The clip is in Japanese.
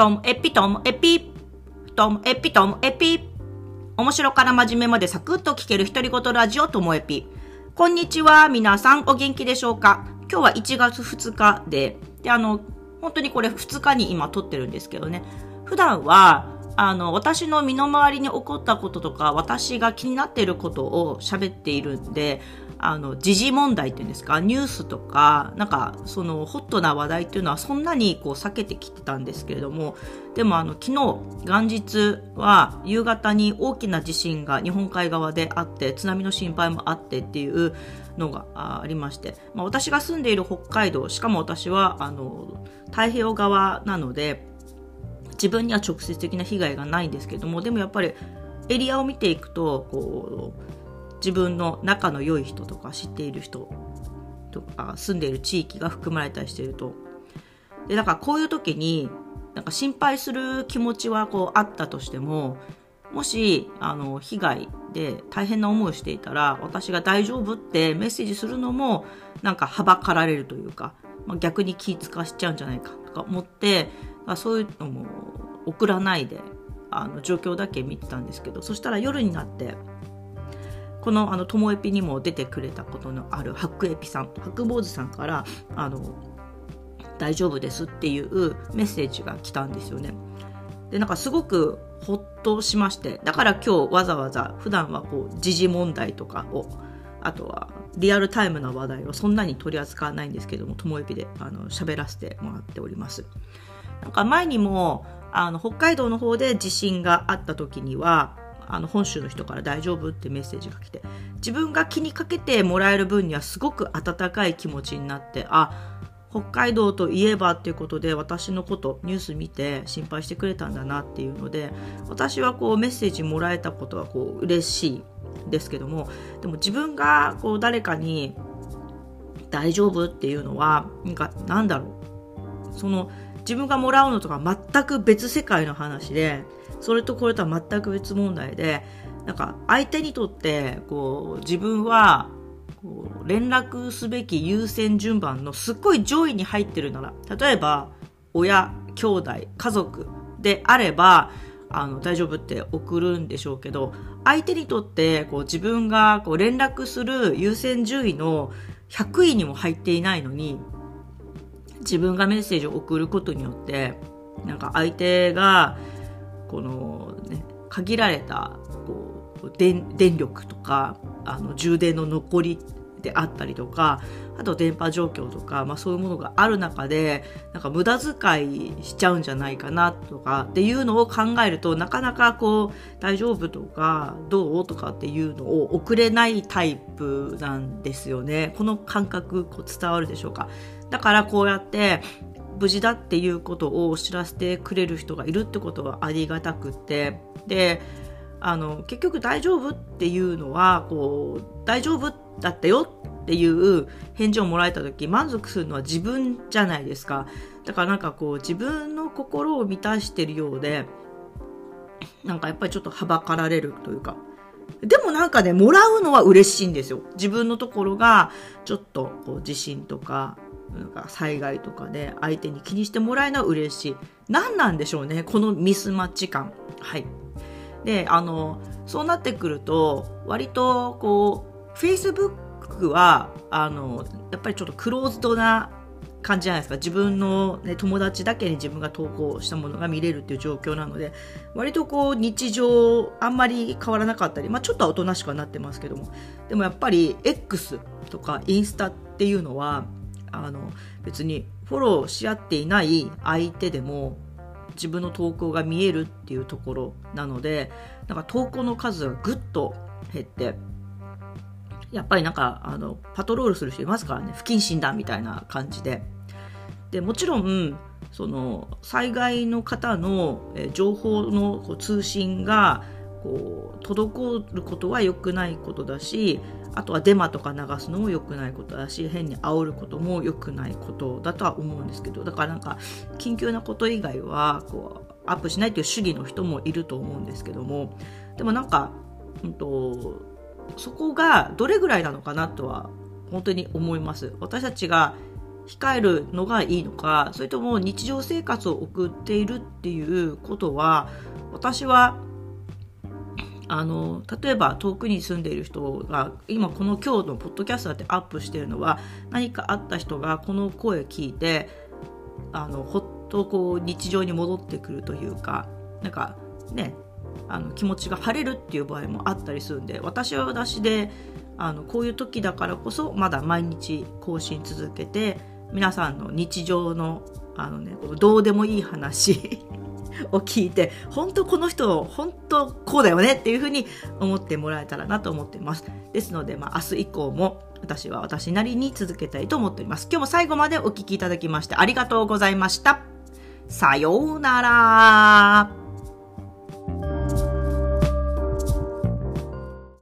トムエピトムエピトムエピトムエピ。面白から真面目までサクッと聞ける独り言ラジオともエピ。こんにちは皆さんお元気でしょうか？今日は1月2日で。であの本当にこれ2日に今撮ってるんですけどね。普段はあの私の身の回りに起こったこととか私が気になっていることを喋っているんであの、時事問題っていうんですか、ニュースとか、なんか、その、ホットな話題っていうのはそんなにこう避けてきてたんですけれども、でもあの、昨日、元日は夕方に大きな地震が日本海側であって、津波の心配もあってっていうのがありまして、まあ、私が住んでいる北海道、しかも私は、あの、太平洋側なので、自分には直接的な被害がないんですけども、でもやっぱりエリアを見ていくと、こう、自分の仲の良い人とか知っている人とか住んでいる地域が含まれたりしていると。でだからこういう時になんか心配する気持ちはこうあったとしてももしあの被害で大変な思いをしていたら私が大丈夫ってメッセージするのもなんかはばかられるというか、まあ、逆に気使わしちゃうんじゃないかとか思ってそういうのも送らないであの状況だけ見てたんですけどそしたら夜になってこの、あの、ともエピにも出てくれたことのある白エピさん、白坊主さんから、あの、大丈夫ですっていうメッセージが来たんですよね。で、なんかすごくほっとしまして、だから今日わざわざ普段はこう、時事問題とかを、あとはリアルタイムな話題をそんなに取り扱わないんですけども、ともえぴであの喋らせてもらっております。なんか前にも、あの、北海道の方で地震があった時には、あの本州の人から大丈夫？ってメッセージが来て自分が気にかけてもらえる分にはすごく温かい気持ちになってあ北海道といえばっていうことで私のことニュース見て心配してくれたんだなっていうので私はこうメッセージもらえたことはこう嬉しいですけどもでも自分がこう誰かに大丈夫っていうのはなんかなんだろう。その自分がもらうのとか全く別世界の話でそれとこれとは全く別問題でなんか相手にとってこう自分はこう連絡すべき優先順番のすっごい上位に入ってるなら例えば親兄弟家族であればあの大丈夫って送るんでしょうけど相手にとってこう自分がこう連絡する優先順位の100位にも入っていないのに自分がメッセージを送ることによってなんか相手がこの、ね、限られたこう電電力とかあの充電の残りであったりとかあと電波状況とか、まあ、そういうものがある中でなんか無駄遣いしちゃうんじゃないかなとかっていうのを考えるとなかなかこう大丈夫とかどうとかっていうのを送れないタイプなんですよね。この感覚こう伝わるでしょうか。だからこうやって無事だっていうことを知らせてくれる人がいるってことはありがたくって。であの結局大丈夫っていうのはこう大丈夫だったよっていう返事をもらえた時満足するのは自分じゃないですか。だからなんかこう自分の心を満たしてるようでなんかやっぱりちょっとはばかられるというか。でもなんかねもらうのは嬉しいんですよ。自分のところがちょっとこう自信とかなんか災害とかで相手に気にしてもらえるのは嬉しい。何なんでしょうね、このミスマッチ感。はい。で、あの、そうなってくると、割と、こう、Facebook は、あの、やっぱりちょっとクローズドな感じじゃないですか。自分の、ね、友達だけに自分が投稿したものが見れるっていう状況なので、割とこう、日常、あんまり変わらなかったり、まあちょっとはおとなしくはなってますけども、でもやっぱり X とかインスタっていうのは、あの別にフォローし合っていない相手でも自分の投稿が見えるっていうところなのでなんか投稿の数がぐっと減ってやっぱりなんかあのパトロールする人いますからね。不謹慎だみたいな感じで。でもちろんその災害の方の情報の通信がこう滞ることは良くないことだしあとはデマとか流すのも良くないことだし変に煽ることも良くないことだとは思うんですけどだからなんか緊急なこと以外はこうアップしないという主義の人もいると思うんですけどもでもなんか、うんと、そこがどれぐらいなのかなとは本当に思います。私たちが控えるのがいいのか、それとも日常生活を送っているっていうことは、私は、あの、例えば遠くに住んでいる人が、今この今日のポッドキャストでアップしてるのは、何かあった人がこの声聞いて、あの、ほっとこう日常に戻ってくるというか、なんかね、あの気持ちが晴れるっていう場合もあったりするんで、私は私で、あのこういう時だからこそまだ毎日更新続けて皆さんの日常のあの、ね、どうでもいい話 を聞いて本当この人本当こうだよねっていうふうに思ってもらえたらなと思っています。ですので、まあ、明日以降も私は私なりに続けたいと思っております。今日も最後までお聴きいただきましてありがとうございました。さようなら。